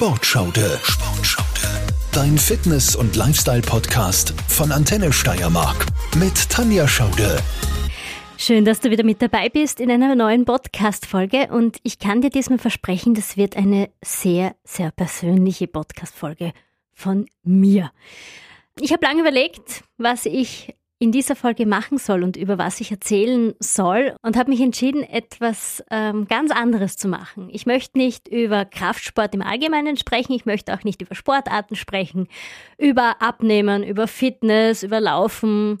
Sportschaude. Sportschaude. Dein Fitness- und Lifestyle-Podcast von Antenne Steiermark mit Tanja Schaude. Schön, dass du wieder mit dabei bist in einer neuen Podcast-Folge und ich kann dir diesmal versprechen, das wird eine sehr, sehr persönliche Podcast-Folge von mir. Ich habe lange überlegt, was ich in dieser Folge machen soll und über was ich erzählen soll und habe mich entschieden, etwas ähm, ganz anderes zu machen. Ich möchte nicht über Kraftsport im Allgemeinen sprechen, ich möchte auch nicht über Sportarten sprechen, über Abnehmen, über Fitness, über Laufen.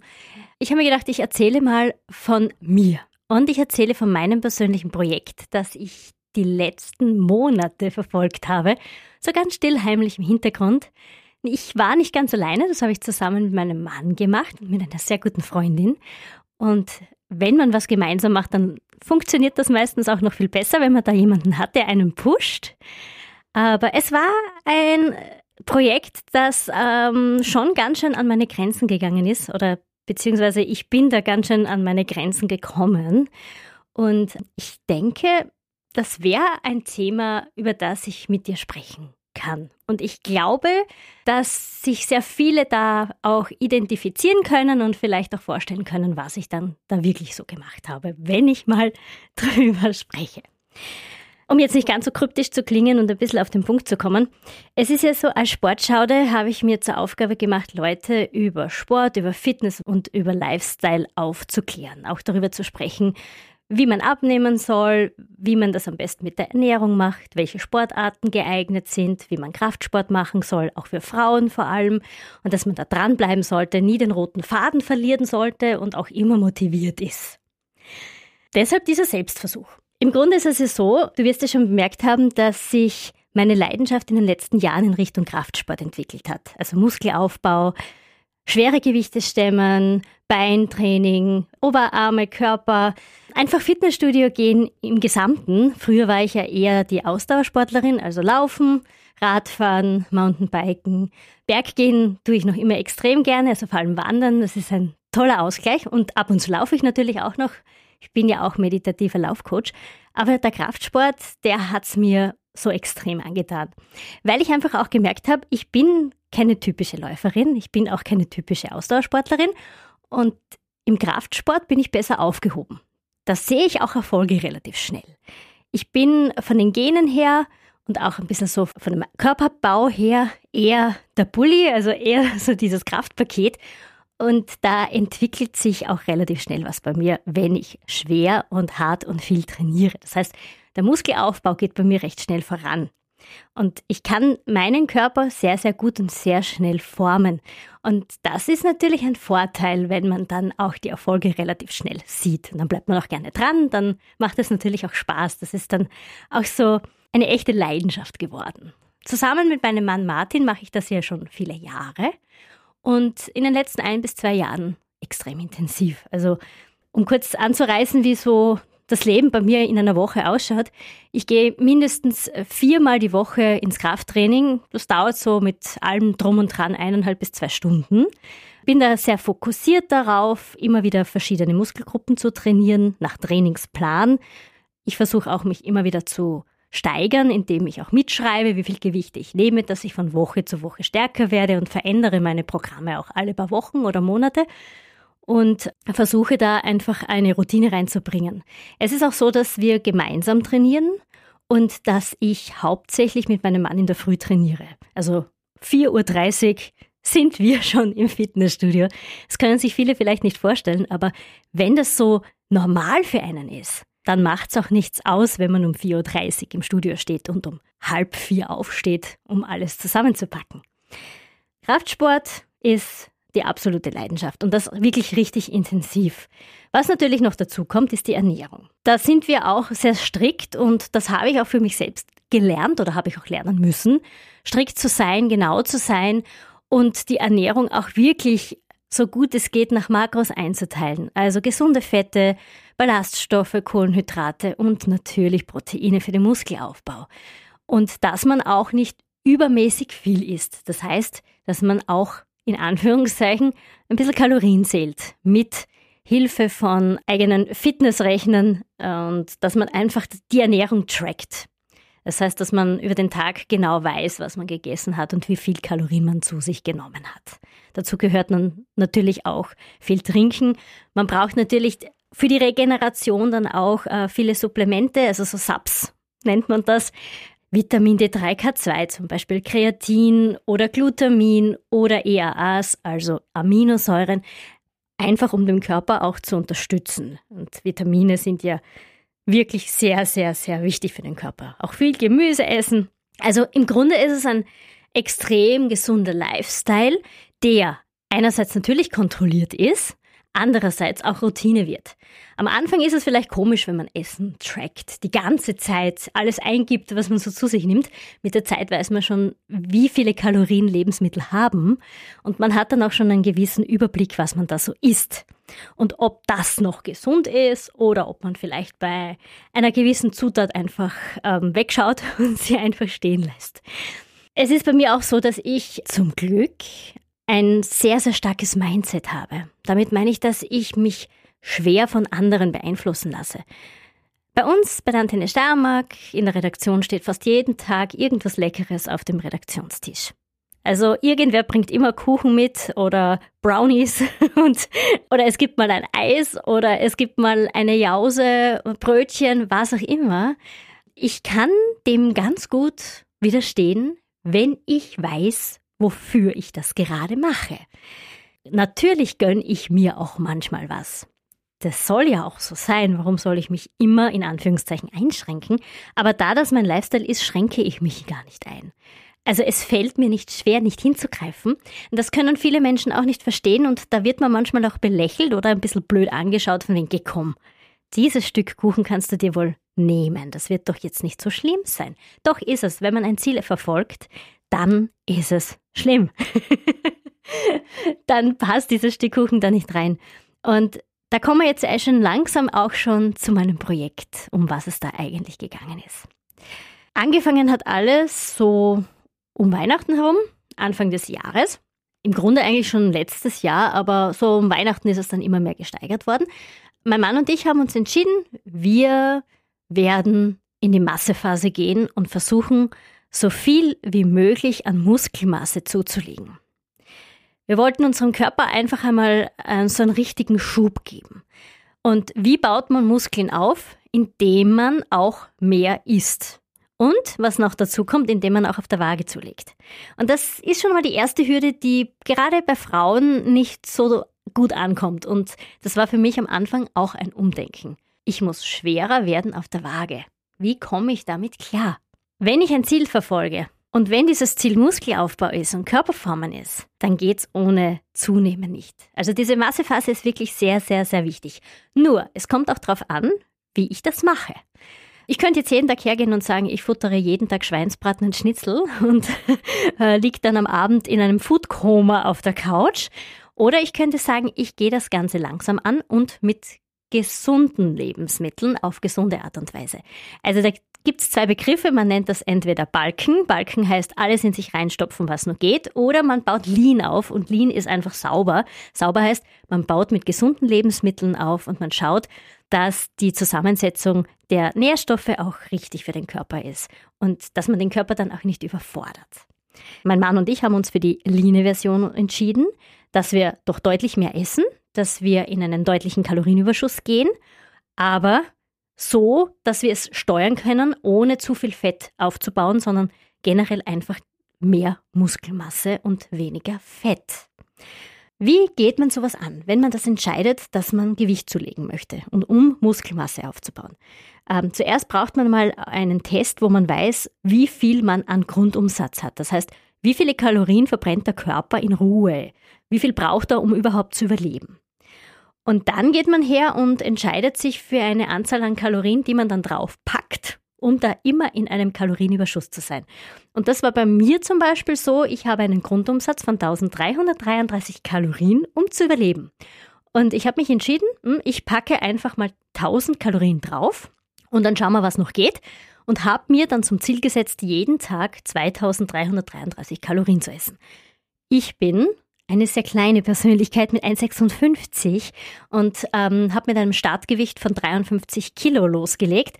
Ich habe mir gedacht, ich erzähle mal von mir und ich erzähle von meinem persönlichen Projekt, das ich die letzten Monate verfolgt habe, so ganz still heimlich im Hintergrund. Ich war nicht ganz alleine, das habe ich zusammen mit meinem Mann gemacht, mit einer sehr guten Freundin. Und wenn man was gemeinsam macht, dann funktioniert das meistens auch noch viel besser, wenn man da jemanden hat, der einen pusht. Aber es war ein Projekt, das ähm, schon ganz schön an meine Grenzen gegangen ist oder beziehungsweise ich bin da ganz schön an meine Grenzen gekommen. Und ich denke, das wäre ein Thema, über das ich mit dir sprechen kann. Und ich glaube, dass sich sehr viele da auch identifizieren können und vielleicht auch vorstellen können, was ich dann da wirklich so gemacht habe, wenn ich mal drüber spreche. Um jetzt nicht ganz so kryptisch zu klingen und ein bisschen auf den Punkt zu kommen. Es ist ja so, als Sportschaude habe ich mir zur Aufgabe gemacht, Leute über Sport, über Fitness und über Lifestyle aufzuklären. Auch darüber zu sprechen, wie man abnehmen soll, wie man das am besten mit der Ernährung macht, welche Sportarten geeignet sind, wie man Kraftsport machen soll, auch für Frauen vor allem, und dass man da dranbleiben sollte, nie den roten Faden verlieren sollte und auch immer motiviert ist. Deshalb dieser Selbstversuch. Im Grunde ist es ja so, du wirst ja schon bemerkt haben, dass sich meine Leidenschaft in den letzten Jahren in Richtung Kraftsport entwickelt hat. Also Muskelaufbau, schwere Gewichte stemmen, Beintraining, Oberarme, Körper, einfach Fitnessstudio gehen im Gesamten. Früher war ich ja eher die Ausdauersportlerin, also Laufen, Radfahren, Mountainbiken. Berggehen tue ich noch immer extrem gerne, also vor allem Wandern, das ist ein toller Ausgleich. Und ab und zu laufe ich natürlich auch noch. Ich bin ja auch meditativer Laufcoach. Aber der Kraftsport, der hat's mir so extrem angetan. Weil ich einfach auch gemerkt habe, ich bin keine typische Läuferin, ich bin auch keine typische Ausdauersportlerin und im Kraftsport bin ich besser aufgehoben. Da sehe ich auch Erfolge relativ schnell. Ich bin von den Genen her und auch ein bisschen so von dem Körperbau her eher der Bulli, also eher so dieses Kraftpaket. Und da entwickelt sich auch relativ schnell was bei mir, wenn ich schwer und hart und viel trainiere. Das heißt, der Muskelaufbau geht bei mir recht schnell voran. Und ich kann meinen Körper sehr, sehr gut und sehr schnell formen. Und das ist natürlich ein Vorteil, wenn man dann auch die Erfolge relativ schnell sieht. Und dann bleibt man auch gerne dran, dann macht es natürlich auch Spaß. Das ist dann auch so eine echte Leidenschaft geworden. Zusammen mit meinem Mann Martin mache ich das ja schon viele Jahre und in den letzten ein bis zwei Jahren extrem intensiv. Also um kurz anzureißen, wie so das Leben bei mir in einer Woche ausschaut. Ich gehe mindestens viermal die Woche ins Krafttraining. Das dauert so mit allem drum und dran eineinhalb bis zwei Stunden. Bin da sehr fokussiert darauf, immer wieder verschiedene Muskelgruppen zu trainieren, nach Trainingsplan. Ich versuche auch, mich immer wieder zu steigern, indem ich auch mitschreibe, wie viel Gewicht ich nehme, dass ich von Woche zu Woche stärker werde und verändere meine Programme auch alle paar Wochen oder Monate und versuche da einfach eine Routine reinzubringen. Es ist auch so, dass wir gemeinsam trainieren und dass ich hauptsächlich mit meinem Mann in der Früh trainiere. Also 4.30 Uhr sind wir schon im Fitnessstudio. Das können sich viele vielleicht nicht vorstellen, aber wenn das so normal für einen ist, dann macht es auch nichts aus, wenn man um 4.30 Uhr im Studio steht und um halb vier aufsteht, um alles zusammenzupacken. Kraftsport ist die absolute Leidenschaft und das wirklich richtig intensiv. Was natürlich noch dazu kommt, ist die Ernährung. Da sind wir auch sehr strikt und das habe ich auch für mich selbst gelernt oder habe ich auch lernen müssen, strikt zu sein, genau zu sein und die Ernährung auch wirklich so gut es geht nach Makros einzuteilen. Also gesunde Fette, Ballaststoffe, Kohlenhydrate und natürlich Proteine für den Muskelaufbau. Und dass man auch nicht übermäßig viel isst. Das heißt, dass man auch in Anführungszeichen ein bisschen Kalorien zählt mit Hilfe von eigenen Fitnessrechnern und dass man einfach die Ernährung trackt. Das heißt, dass man über den Tag genau weiß, was man gegessen hat und wie viel Kalorien man zu sich genommen hat. Dazu gehört dann natürlich auch viel Trinken. Man braucht natürlich für die Regeneration dann auch äh, viele Supplemente, also so Subs nennt man das. Vitamin D3K2 zum Beispiel, Kreatin oder Glutamin oder EAAs, also Aminosäuren, einfach um den Körper auch zu unterstützen. Und Vitamine sind ja wirklich sehr, sehr, sehr wichtig für den Körper. Auch viel Gemüse essen. Also im Grunde ist es ein extrem gesunder Lifestyle, der einerseits natürlich kontrolliert ist, andererseits auch Routine wird. Am Anfang ist es vielleicht komisch, wenn man Essen trackt, die ganze Zeit alles eingibt, was man so zu sich nimmt. Mit der Zeit weiß man schon, wie viele Kalorien Lebensmittel haben und man hat dann auch schon einen gewissen Überblick, was man da so isst. Und ob das noch gesund ist oder ob man vielleicht bei einer gewissen Zutat einfach ähm, wegschaut und sie einfach stehen lässt. Es ist bei mir auch so, dass ich zum Glück ein sehr, sehr starkes Mindset habe. Damit meine ich, dass ich mich schwer von anderen beeinflussen lasse. Bei uns bei der Antenne Steiermark in der Redaktion steht fast jeden Tag irgendwas Leckeres auf dem Redaktionstisch. Also irgendwer bringt immer Kuchen mit oder Brownies und oder es gibt mal ein Eis oder es gibt mal eine Jause, Brötchen, was auch immer. Ich kann dem ganz gut widerstehen, wenn ich weiß, wofür ich das gerade mache. Natürlich gönne ich mir auch manchmal was. Das soll ja auch so sein. Warum soll ich mich immer in Anführungszeichen einschränken? Aber da das mein Lifestyle ist, schränke ich mich gar nicht ein. Also es fällt mir nicht schwer, nicht hinzugreifen. Das können viele Menschen auch nicht verstehen und da wird man manchmal auch belächelt oder ein bisschen blöd angeschaut von den Gekommen. Dieses Stück Kuchen kannst du dir wohl nehmen. Das wird doch jetzt nicht so schlimm sein. Doch ist es, wenn man ein Ziel verfolgt, dann ist es schlimm. dann passt dieses Stück Kuchen da nicht rein. Und da kommen wir jetzt schon langsam auch schon zu meinem Projekt, um was es da eigentlich gegangen ist. Angefangen hat alles so um Weihnachten herum, Anfang des Jahres. Im Grunde eigentlich schon letztes Jahr, aber so um Weihnachten ist es dann immer mehr gesteigert worden. Mein Mann und ich haben uns entschieden, wir werden in die Massephase gehen und versuchen, so viel wie möglich an Muskelmasse zuzulegen. Wir wollten unserem Körper einfach einmal äh, so einen richtigen Schub geben. Und wie baut man Muskeln auf? Indem man auch mehr isst. Und was noch dazu kommt, indem man auch auf der Waage zulegt. Und das ist schon mal die erste Hürde, die gerade bei Frauen nicht so gut ankommt. Und das war für mich am Anfang auch ein Umdenken. Ich muss schwerer werden auf der Waage. Wie komme ich damit klar? Wenn ich ein Ziel verfolge und wenn dieses Ziel Muskelaufbau ist und Körperformen ist, dann geht's ohne Zunehmen nicht. Also diese Massephase ist wirklich sehr, sehr, sehr wichtig. Nur, es kommt auch darauf an, wie ich das mache. Ich könnte jetzt jeden Tag hergehen und sagen, ich futtere jeden Tag Schweinsbraten und Schnitzel und äh, liege dann am Abend in einem Foodkoma auf der Couch. Oder ich könnte sagen, ich gehe das Ganze langsam an und mit gesunden Lebensmitteln auf gesunde Art und Weise. Also da gibt es zwei Begriffe. Man nennt das entweder Balken. Balken heißt alles in sich reinstopfen, was nur geht. Oder man baut Lean auf und Lean ist einfach sauber. Sauber heißt, man baut mit gesunden Lebensmitteln auf und man schaut, dass die Zusammensetzung der Nährstoffe auch richtig für den Körper ist und dass man den Körper dann auch nicht überfordert. Mein Mann und ich haben uns für die Lean-Version entschieden, dass wir doch deutlich mehr essen, dass wir in einen deutlichen Kalorienüberschuss gehen, aber so, dass wir es steuern können, ohne zu viel Fett aufzubauen, sondern generell einfach mehr Muskelmasse und weniger Fett. Wie geht man sowas an, wenn man das entscheidet, dass man Gewicht zulegen möchte und um Muskelmasse aufzubauen? Ähm, zuerst braucht man mal einen Test, wo man weiß, wie viel man an Grundumsatz hat. Das heißt, wie viele Kalorien verbrennt der Körper in Ruhe? Wie viel braucht er, um überhaupt zu überleben? Und dann geht man her und entscheidet sich für eine Anzahl an Kalorien, die man dann drauf packt, um da immer in einem Kalorienüberschuss zu sein. Und das war bei mir zum Beispiel so, ich habe einen Grundumsatz von 1333 Kalorien, um zu überleben. Und ich habe mich entschieden, hm, ich packe einfach mal 1000 Kalorien drauf und dann schauen wir, was noch geht. Und habe mir dann zum Ziel gesetzt, jeden Tag 2333 Kalorien zu essen. Ich bin eine sehr kleine Persönlichkeit mit 1,56 und ähm, habe mit einem Startgewicht von 53 Kilo losgelegt.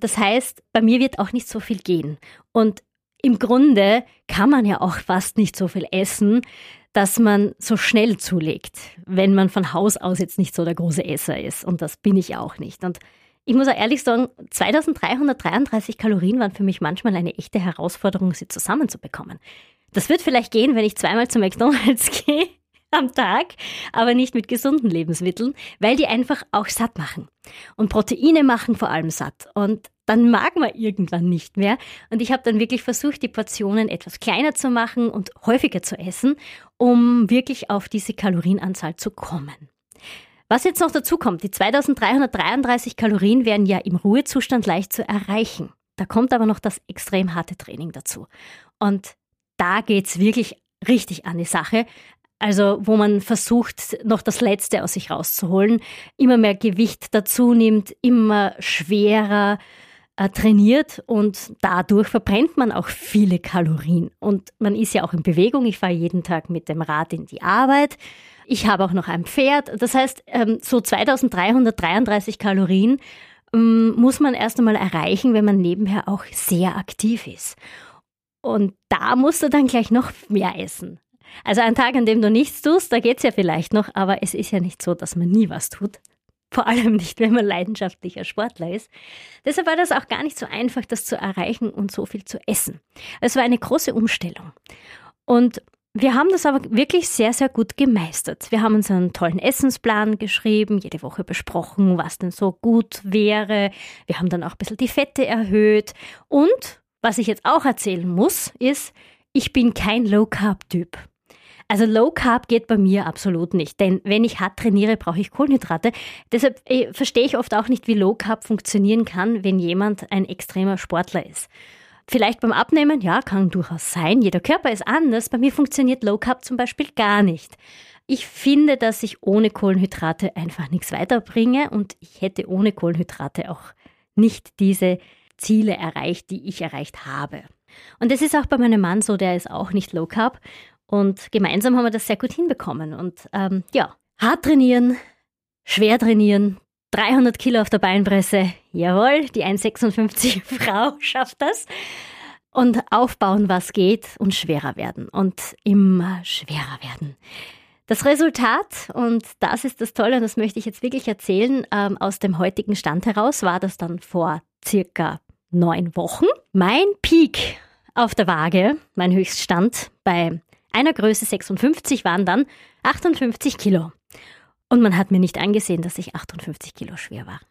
Das heißt, bei mir wird auch nicht so viel gehen. Und im Grunde kann man ja auch fast nicht so viel essen, dass man so schnell zulegt, wenn man von Haus aus jetzt nicht so der große Esser ist. Und das bin ich auch nicht. Und ich muss auch ehrlich sagen, 2333 Kalorien waren für mich manchmal eine echte Herausforderung, sie zusammenzubekommen. Das wird vielleicht gehen, wenn ich zweimal zu McDonald's gehe am Tag, aber nicht mit gesunden Lebensmitteln, weil die einfach auch satt machen. Und Proteine machen vor allem satt. Und dann mag man irgendwann nicht mehr. Und ich habe dann wirklich versucht, die Portionen etwas kleiner zu machen und häufiger zu essen, um wirklich auf diese Kalorienanzahl zu kommen. Was jetzt noch dazu kommt, die 2333 Kalorien wären ja im Ruhezustand leicht zu erreichen. Da kommt aber noch das extrem harte Training dazu. Und da geht's wirklich richtig an die Sache. Also wo man versucht, noch das Letzte aus sich rauszuholen, immer mehr Gewicht dazu nimmt, immer schwerer äh, trainiert und dadurch verbrennt man auch viele Kalorien. Und man ist ja auch in Bewegung. Ich fahre jeden Tag mit dem Rad in die Arbeit. Ich habe auch noch ein Pferd. Das heißt, ähm, so 2333 Kalorien ähm, muss man erst einmal erreichen, wenn man nebenher auch sehr aktiv ist. Und da musst du dann gleich noch mehr essen. Also ein Tag, an dem du nichts tust, da geht's ja vielleicht noch, aber es ist ja nicht so, dass man nie was tut. Vor allem nicht, wenn man leidenschaftlicher Sportler ist. Deshalb war das auch gar nicht so einfach, das zu erreichen und so viel zu essen. Es war eine große Umstellung. Und wir haben das aber wirklich sehr, sehr gut gemeistert. Wir haben uns einen tollen Essensplan geschrieben, jede Woche besprochen, was denn so gut wäre. Wir haben dann auch ein bisschen die Fette erhöht und was ich jetzt auch erzählen muss, ist, ich bin kein Low-Carb-Typ. Also Low Carb geht bei mir absolut nicht, denn wenn ich hart trainiere, brauche ich Kohlenhydrate. Deshalb äh, verstehe ich oft auch nicht, wie Low Carb funktionieren kann, wenn jemand ein extremer Sportler ist. Vielleicht beim Abnehmen, ja, kann durchaus sein. Jeder Körper ist anders. Bei mir funktioniert Low Carb zum Beispiel gar nicht. Ich finde, dass ich ohne Kohlenhydrate einfach nichts weiterbringe und ich hätte ohne Kohlenhydrate auch nicht diese Ziele erreicht, die ich erreicht habe. Und das ist auch bei meinem Mann so, der ist auch nicht Low Carb. Und gemeinsam haben wir das sehr gut hinbekommen. Und ähm, ja, hart trainieren, schwer trainieren, 300 Kilo auf der Beinpresse, jawohl, die 1,56 Frau schafft das. Und aufbauen, was geht und schwerer werden und immer schwerer werden. Das Resultat, und das ist das Tolle, und das möchte ich jetzt wirklich erzählen, ähm, aus dem heutigen Stand heraus war das dann vor circa neun Wochen. Mein Peak auf der Waage, mein Höchststand bei einer Größe 56 waren dann 58 Kilo. Und man hat mir nicht angesehen, dass ich 58 Kilo schwer war.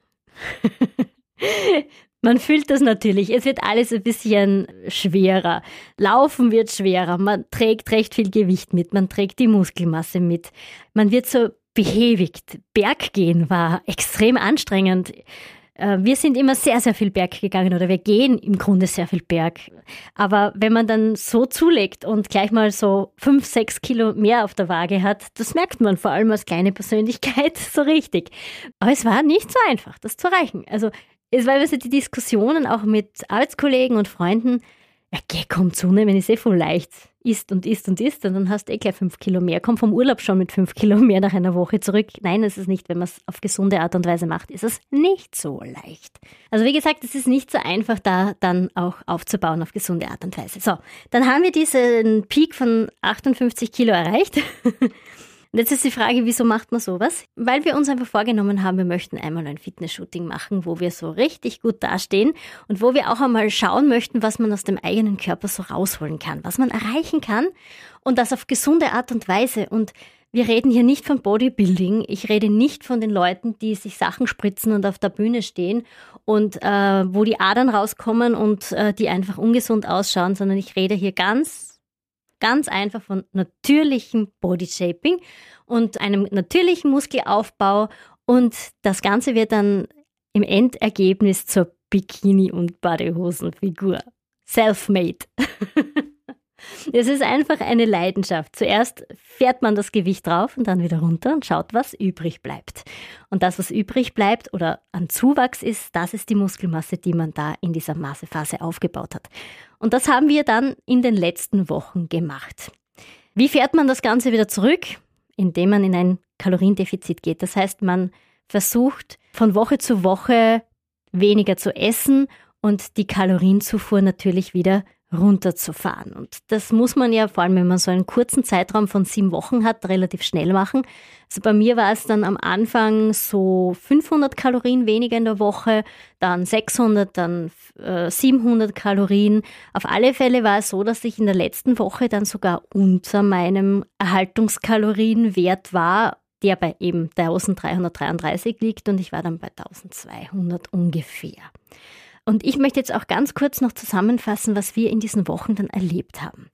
man fühlt das natürlich. Es wird alles ein bisschen schwerer. Laufen wird schwerer. Man trägt recht viel Gewicht mit. Man trägt die Muskelmasse mit. Man wird so behäbigt. Berggehen war extrem anstrengend. Äh, wir sind immer sehr, sehr viel Berg gegangen oder wir gehen im Grunde sehr viel Berg. Aber wenn man dann so zulegt und gleich mal so fünf, sechs Kilo mehr auf der Waage hat, das merkt man vor allem als kleine Persönlichkeit so richtig. Aber es war nicht so einfach, das zu erreichen. Also es war also die Diskussionen auch mit Arbeitskollegen und Freunden, ja, geh, komm, zunehmen ist eh voll leicht isst und isst und isst und dann hast du eh gleich fünf Kilo mehr. Komm vom Urlaub schon mit fünf Kilo mehr nach einer Woche zurück. Nein, es ist nicht, wenn man es auf gesunde Art und Weise macht, ist es nicht so leicht. Also wie gesagt, es ist nicht so einfach, da dann auch aufzubauen auf gesunde Art und Weise. So, dann haben wir diesen Peak von 58 Kilo erreicht. Und jetzt ist die Frage, wieso macht man sowas? Weil wir uns einfach vorgenommen haben, wir möchten einmal ein Fitness-Shooting machen, wo wir so richtig gut dastehen und wo wir auch einmal schauen möchten, was man aus dem eigenen Körper so rausholen kann, was man erreichen kann und das auf gesunde Art und Weise. Und wir reden hier nicht von Bodybuilding. Ich rede nicht von den Leuten, die sich Sachen spritzen und auf der Bühne stehen und äh, wo die Adern rauskommen und äh, die einfach ungesund ausschauen, sondern ich rede hier ganz ganz einfach von natürlichem Bodyshaping und einem natürlichen Muskelaufbau und das Ganze wird dann im Endergebnis zur Bikini- und Badehosenfigur. Self-made. Es ist einfach eine Leidenschaft. Zuerst fährt man das Gewicht drauf und dann wieder runter und schaut, was übrig bleibt. Und das, was übrig bleibt oder an Zuwachs ist, das ist die Muskelmasse, die man da in dieser Massephase aufgebaut hat. Und das haben wir dann in den letzten Wochen gemacht. Wie fährt man das Ganze wieder zurück? Indem man in ein Kaloriendefizit geht. Das heißt, man versucht von Woche zu Woche weniger zu essen und die Kalorienzufuhr natürlich wieder runterzufahren. Und das muss man ja, vor allem wenn man so einen kurzen Zeitraum von sieben Wochen hat, relativ schnell machen. Also bei mir war es dann am Anfang so 500 Kalorien weniger in der Woche, dann 600, dann äh, 700 Kalorien. Auf alle Fälle war es so, dass ich in der letzten Woche dann sogar unter meinem Erhaltungskalorienwert war, der bei eben 1333 liegt und ich war dann bei 1200 ungefähr. Und ich möchte jetzt auch ganz kurz noch zusammenfassen, was wir in diesen Wochen dann erlebt haben.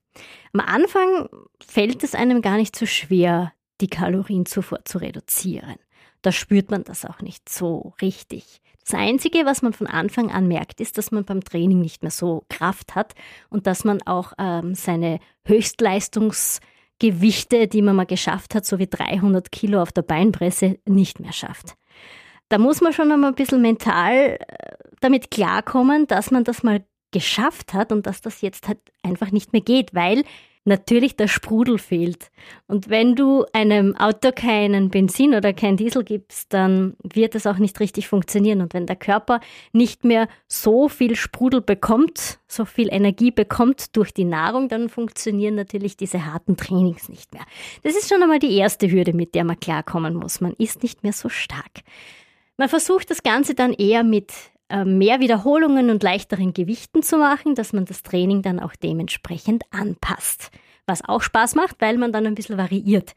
Am Anfang fällt es einem gar nicht so schwer, die Kalorienzufuhr zu reduzieren. Da spürt man das auch nicht so richtig. Das Einzige, was man von Anfang an merkt, ist, dass man beim Training nicht mehr so Kraft hat und dass man auch ähm, seine Höchstleistungsgewichte, die man mal geschafft hat, so wie 300 Kilo auf der Beinpresse, nicht mehr schafft da muss man schon einmal ein bisschen mental äh, damit klarkommen, dass man das mal geschafft hat und dass das jetzt halt einfach nicht mehr geht, weil natürlich der Sprudel fehlt. Und wenn du einem Auto keinen Benzin oder kein Diesel gibst, dann wird es auch nicht richtig funktionieren. Und wenn der Körper nicht mehr so viel Sprudel bekommt, so viel Energie bekommt durch die Nahrung, dann funktionieren natürlich diese harten Trainings nicht mehr. Das ist schon einmal die erste Hürde, mit der man klarkommen muss. Man ist nicht mehr so stark. Man versucht das Ganze dann eher mit äh, mehr Wiederholungen und leichteren Gewichten zu machen, dass man das Training dann auch dementsprechend anpasst. Was auch Spaß macht, weil man dann ein bisschen variiert.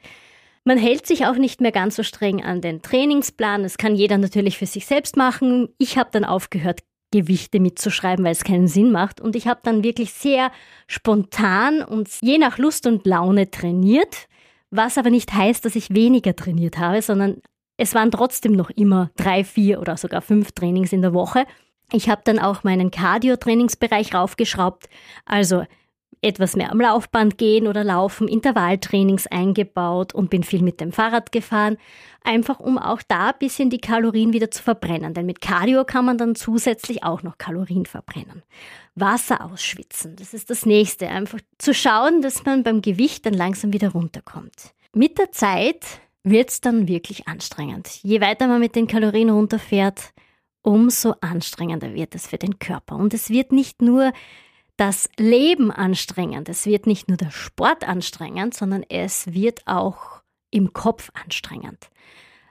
Man hält sich auch nicht mehr ganz so streng an den Trainingsplan. Das kann jeder natürlich für sich selbst machen. Ich habe dann aufgehört, Gewichte mitzuschreiben, weil es keinen Sinn macht. Und ich habe dann wirklich sehr spontan und je nach Lust und Laune trainiert. Was aber nicht heißt, dass ich weniger trainiert habe, sondern es waren trotzdem noch immer drei, vier oder sogar fünf Trainings in der Woche. Ich habe dann auch meinen Cardio-Trainingsbereich raufgeschraubt, also etwas mehr am Laufband gehen oder laufen, Intervalltrainings eingebaut und bin viel mit dem Fahrrad gefahren, einfach um auch da ein bisschen die Kalorien wieder zu verbrennen. Denn mit Cardio kann man dann zusätzlich auch noch Kalorien verbrennen. Wasser ausschwitzen, das ist das nächste. Einfach zu schauen, dass man beim Gewicht dann langsam wieder runterkommt. Mit der Zeit wird es dann wirklich anstrengend. Je weiter man mit den Kalorien runterfährt, umso anstrengender wird es für den Körper. Und es wird nicht nur das Leben anstrengend, es wird nicht nur der Sport anstrengend, sondern es wird auch im Kopf anstrengend.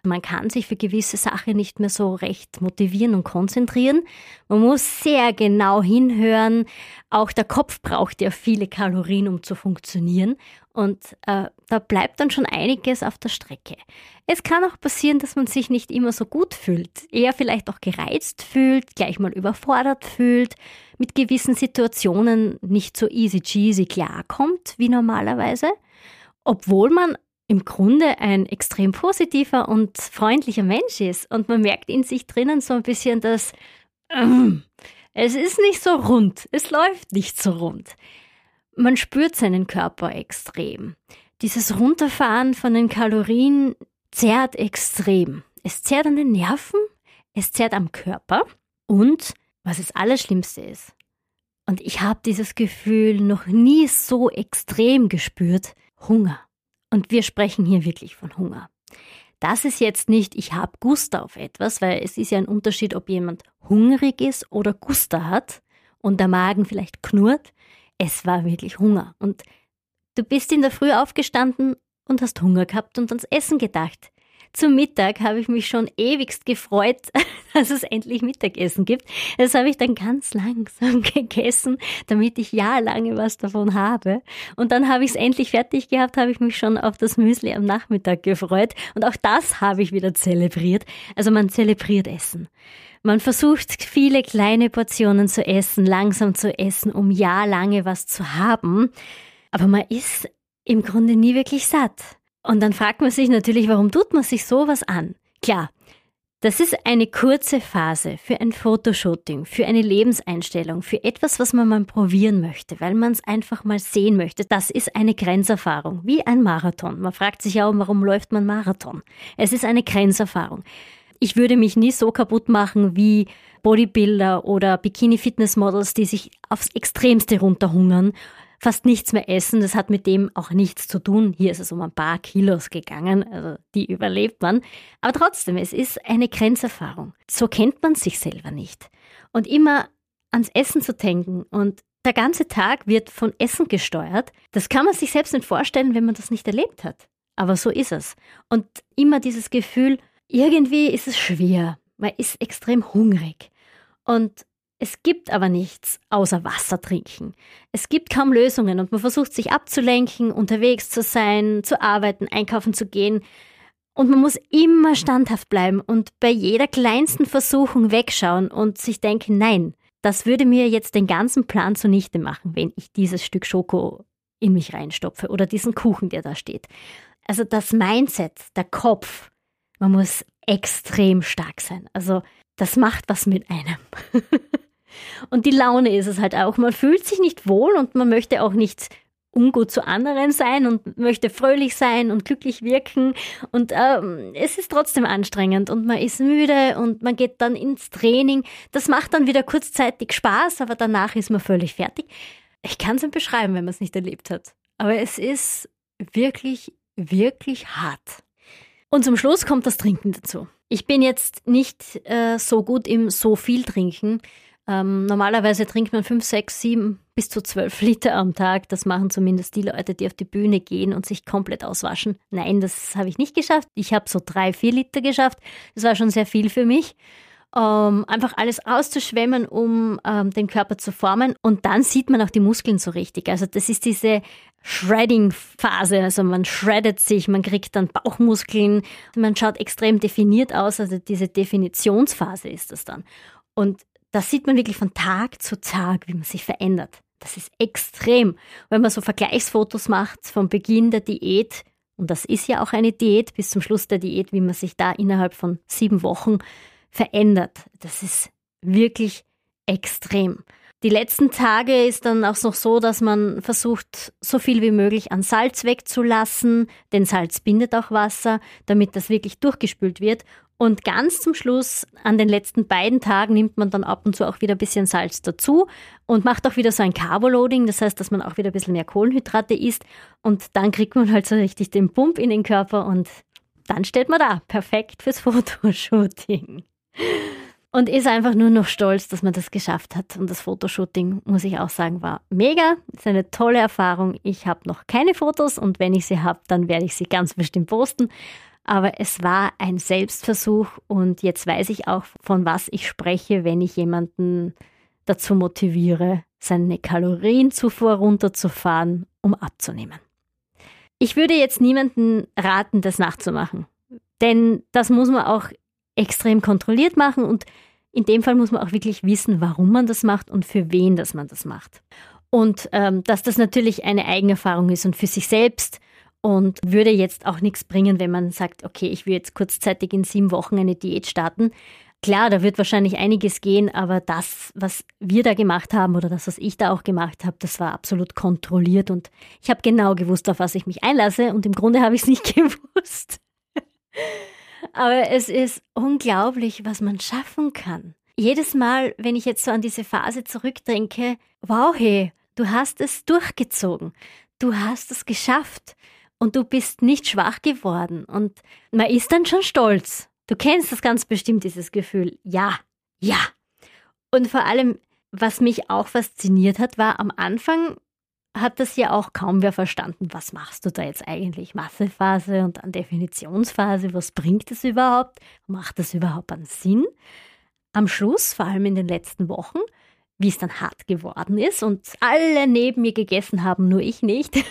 Man kann sich für gewisse Sachen nicht mehr so recht motivieren und konzentrieren. Man muss sehr genau hinhören. Auch der Kopf braucht ja viele Kalorien, um zu funktionieren. Und äh, da bleibt dann schon einiges auf der Strecke. Es kann auch passieren, dass man sich nicht immer so gut fühlt, eher vielleicht auch gereizt fühlt, gleich mal überfordert fühlt, mit gewissen Situationen nicht so easy cheesy klarkommt wie normalerweise, obwohl man im Grunde ein extrem positiver und freundlicher Mensch ist und man merkt in sich drinnen so ein bisschen, dass äh, es ist nicht so rund, es läuft nicht so rund. Man spürt seinen Körper extrem. Dieses Runterfahren von den Kalorien zerrt extrem. Es zerrt an den Nerven, es zerrt am Körper und, was das Allerschlimmste ist, und ich habe dieses Gefühl noch nie so extrem gespürt, Hunger. Und wir sprechen hier wirklich von Hunger. Das ist jetzt nicht, ich habe Guster auf etwas, weil es ist ja ein Unterschied, ob jemand hungrig ist oder Guster hat und der Magen vielleicht knurrt. Es war wirklich Hunger. Und du bist in der Früh aufgestanden und hast Hunger gehabt und ans Essen gedacht. Zum Mittag habe ich mich schon ewigst gefreut, dass es endlich Mittagessen gibt. Das habe ich dann ganz langsam gegessen, damit ich jahrelange was davon habe. Und dann habe ich es endlich fertig gehabt, habe ich mich schon auf das Müsli am Nachmittag gefreut. Und auch das habe ich wieder zelebriert. Also man zelebriert Essen. Man versucht viele kleine Portionen zu essen, langsam zu essen, um jahrelange was zu haben. Aber man ist im Grunde nie wirklich satt. Und dann fragt man sich natürlich, warum tut man sich sowas an? Klar, das ist eine kurze Phase für ein Fotoshooting, für eine Lebenseinstellung, für etwas, was man mal probieren möchte, weil man es einfach mal sehen möchte. Das ist eine Grenzerfahrung, wie ein Marathon. Man fragt sich auch, warum läuft man Marathon? Es ist eine Grenzerfahrung. Ich würde mich nie so kaputt machen wie Bodybuilder oder Bikini-Fitness-Models, die sich aufs Extremste runterhungern fast nichts mehr essen. Das hat mit dem auch nichts zu tun. Hier ist es um ein paar Kilos gegangen, also die überlebt man. Aber trotzdem, es ist eine Grenzerfahrung. So kennt man sich selber nicht. Und immer ans Essen zu denken und der ganze Tag wird von Essen gesteuert, das kann man sich selbst nicht vorstellen, wenn man das nicht erlebt hat. Aber so ist es. Und immer dieses Gefühl, irgendwie ist es schwer. Man ist extrem hungrig. Und es gibt aber nichts außer Wasser trinken. Es gibt kaum Lösungen und man versucht sich abzulenken, unterwegs zu sein, zu arbeiten, einkaufen zu gehen. Und man muss immer standhaft bleiben und bei jeder kleinsten Versuchung wegschauen und sich denken, nein, das würde mir jetzt den ganzen Plan zunichte machen, wenn ich dieses Stück Schoko in mich reinstopfe oder diesen Kuchen, der da steht. Also das Mindset, der Kopf, man muss extrem stark sein. Also das macht was mit einem. und die Laune ist es halt auch. Man fühlt sich nicht wohl und man möchte auch nicht ungut zu anderen sein und möchte fröhlich sein und glücklich wirken. Und ähm, es ist trotzdem anstrengend und man ist müde und man geht dann ins Training. Das macht dann wieder kurzzeitig Spaß, aber danach ist man völlig fertig. Ich kann es nicht beschreiben, wenn man es nicht erlebt hat. Aber es ist wirklich, wirklich hart. Und zum Schluss kommt das Trinken dazu. Ich bin jetzt nicht äh, so gut im so viel Trinken. Ähm, normalerweise trinkt man 5, 6, 7 bis zu 12 Liter am Tag. Das machen zumindest die Leute, die auf die Bühne gehen und sich komplett auswaschen. Nein, das habe ich nicht geschafft. Ich habe so 3, 4 Liter geschafft. Das war schon sehr viel für mich. Um, einfach alles auszuschwemmen, um um, den Körper zu formen. Und dann sieht man auch die Muskeln so richtig. Also das ist diese Shredding-Phase. Also man shreddet sich, man kriegt dann Bauchmuskeln, man schaut extrem definiert aus. Also diese Definitionsphase ist das dann. Und das sieht man wirklich von Tag zu Tag, wie man sich verändert. Das ist extrem. Wenn man so Vergleichsfotos macht vom Beginn der Diät, und das ist ja auch eine Diät bis zum Schluss der Diät, wie man sich da innerhalb von sieben Wochen verändert. Das ist wirklich extrem. Die letzten Tage ist dann auch noch so, dass man versucht, so viel wie möglich an Salz wegzulassen, denn Salz bindet auch Wasser, damit das wirklich durchgespült wird. Und ganz zum Schluss, an den letzten beiden Tagen, nimmt man dann ab und zu auch wieder ein bisschen Salz dazu und macht auch wieder so ein Carboloading, das heißt, dass man auch wieder ein bisschen mehr Kohlenhydrate isst und dann kriegt man halt so richtig den Pump in den Körper und dann steht man da, perfekt fürs Fotoshooting. Und ist einfach nur noch stolz, dass man das geschafft hat. Und das Fotoshooting, muss ich auch sagen, war mega. Ist eine tolle Erfahrung. Ich habe noch keine Fotos und wenn ich sie habe, dann werde ich sie ganz bestimmt posten. Aber es war ein Selbstversuch und jetzt weiß ich auch, von was ich spreche, wenn ich jemanden dazu motiviere, seine Kalorienzufuhr runterzufahren, um abzunehmen. Ich würde jetzt niemanden raten, das nachzumachen. Denn das muss man auch extrem kontrolliert machen und in dem Fall muss man auch wirklich wissen, warum man das macht und für wen das man das macht. Und ähm, dass das natürlich eine Eigenerfahrung ist und für sich selbst und würde jetzt auch nichts bringen, wenn man sagt, okay, ich will jetzt kurzzeitig in sieben Wochen eine Diät starten. Klar, da wird wahrscheinlich einiges gehen, aber das, was wir da gemacht haben oder das, was ich da auch gemacht habe, das war absolut kontrolliert und ich habe genau gewusst, auf was ich mich einlasse und im Grunde habe ich es nicht gewusst. aber es ist unglaublich, was man schaffen kann. Jedes Mal, wenn ich jetzt so an diese Phase zurückdenke, wow, hey, du hast es durchgezogen. Du hast es geschafft und du bist nicht schwach geworden und man ist dann schon stolz. Du kennst das ganz bestimmt, dieses Gefühl. Ja, ja. Und vor allem, was mich auch fasziniert hat, war am Anfang hat das ja auch kaum wer verstanden. Was machst du da jetzt eigentlich? Massephase und dann Definitionsphase. Was bringt das überhaupt? Macht das überhaupt einen Sinn? Am Schluss, vor allem in den letzten Wochen, wie es dann hart geworden ist und alle neben mir gegessen haben, nur ich nicht,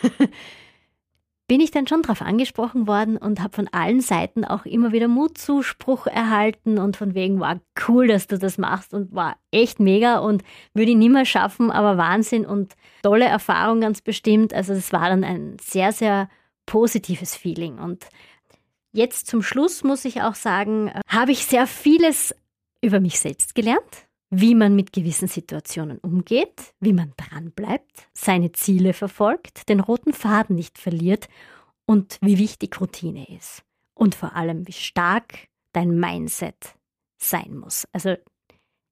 bin ich dann schon darauf angesprochen worden und habe von allen Seiten auch immer wieder Mutzuspruch erhalten und von wegen, war cool, dass du das machst und war echt mega und würde ich nie mehr schaffen, aber Wahnsinn und tolle Erfahrung ganz bestimmt. Also es war dann ein sehr, sehr positives Feeling und jetzt zum Schluss muss ich auch sagen, äh, habe ich sehr vieles über mich selbst gelernt wie man mit gewissen Situationen umgeht, wie man dranbleibt, seine Ziele verfolgt, den roten Faden nicht verliert und wie wichtig Routine ist. Und vor allem, wie stark dein Mindset sein muss. Also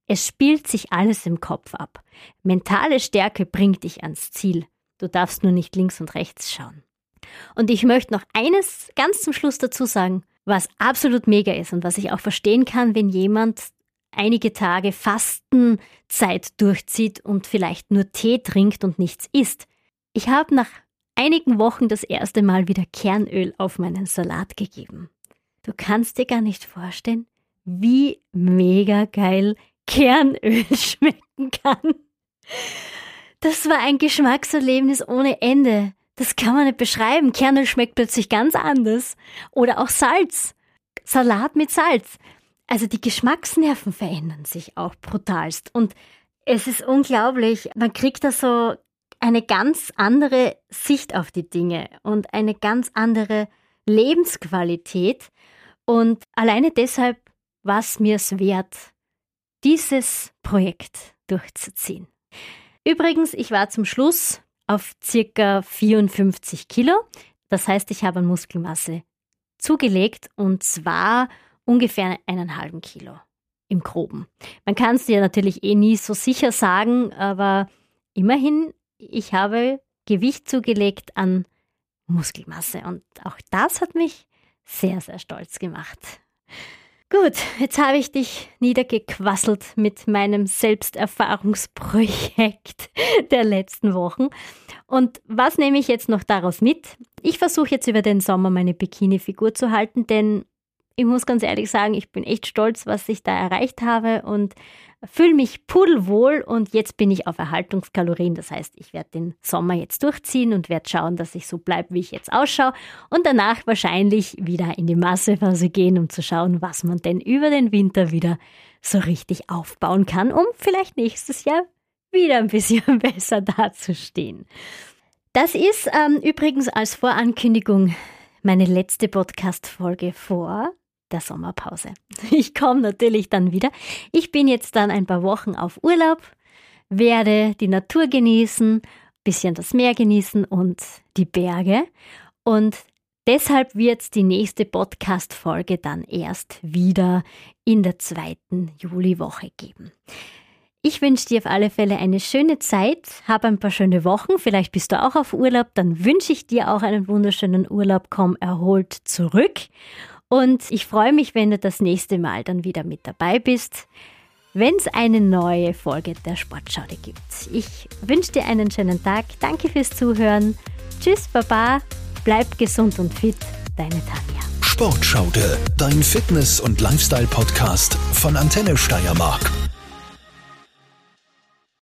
es spielt sich alles im Kopf ab. Mentale Stärke bringt dich ans Ziel. Du darfst nur nicht links und rechts schauen. Und ich möchte noch eines ganz zum Schluss dazu sagen, was absolut mega ist und was ich auch verstehen kann, wenn jemand einige Tage Fastenzeit durchzieht und vielleicht nur Tee trinkt und nichts isst. Ich habe nach einigen Wochen das erste Mal wieder Kernöl auf meinen Salat gegeben. Du kannst dir gar nicht vorstellen, wie mega geil Kernöl schmecken kann. Das war ein Geschmackserlebnis ohne Ende. Das kann man nicht beschreiben. Kernöl schmeckt plötzlich ganz anders. Oder auch Salz. Salat mit Salz. Also die Geschmacksnerven verändern sich auch brutalst. Und es ist unglaublich. Man kriegt da so eine ganz andere Sicht auf die Dinge und eine ganz andere Lebensqualität. Und alleine deshalb war es mir es wert, dieses Projekt durchzuziehen. Übrigens, ich war zum Schluss auf circa 54 Kilo. Das heißt, ich habe an Muskelmasse zugelegt und zwar ungefähr einen halben Kilo im Groben. Man kann es dir natürlich eh nie so sicher sagen, aber immerhin, ich habe Gewicht zugelegt an Muskelmasse und auch das hat mich sehr, sehr stolz gemacht. Gut, jetzt habe ich dich niedergequasselt mit meinem Selbsterfahrungsprojekt der letzten Wochen. Und was nehme ich jetzt noch daraus mit? Ich versuche jetzt über den Sommer meine Bikini-Figur zu halten, denn ich muss ganz ehrlich sagen, ich bin echt stolz, was ich da erreicht habe und fühle mich pudelwohl und jetzt bin ich auf Erhaltungskalorien. Das heißt, ich werde den Sommer jetzt durchziehen und werde schauen, dass ich so bleibe, wie ich jetzt ausschaue und danach wahrscheinlich wieder in die Massephase gehen, um zu schauen, was man denn über den Winter wieder so richtig aufbauen kann, um vielleicht nächstes Jahr wieder ein bisschen besser dazustehen. Das ist ähm, übrigens als Vorankündigung meine letzte Podcast-Folge vor der Sommerpause. Ich komme natürlich dann wieder. Ich bin jetzt dann ein paar Wochen auf Urlaub, werde die Natur genießen, bisschen das Meer genießen und die Berge. Und deshalb wird die nächste Podcast-Folge dann erst wieder in der zweiten Juliwoche geben. Ich wünsche dir auf alle Fälle eine schöne Zeit, hab ein paar schöne Wochen, vielleicht bist du auch auf Urlaub, dann wünsche ich dir auch einen wunderschönen Urlaub, komm erholt zurück und ich freue mich, wenn du das nächste Mal dann wieder mit dabei bist, wenn es eine neue Folge der Sportschaude gibt. Ich wünsche dir einen schönen Tag. Danke fürs Zuhören. Tschüss, Baba. Bleib gesund und fit. Deine Tanja. Sportschaude, dein Fitness- und Lifestyle-Podcast von Antenne Steiermark.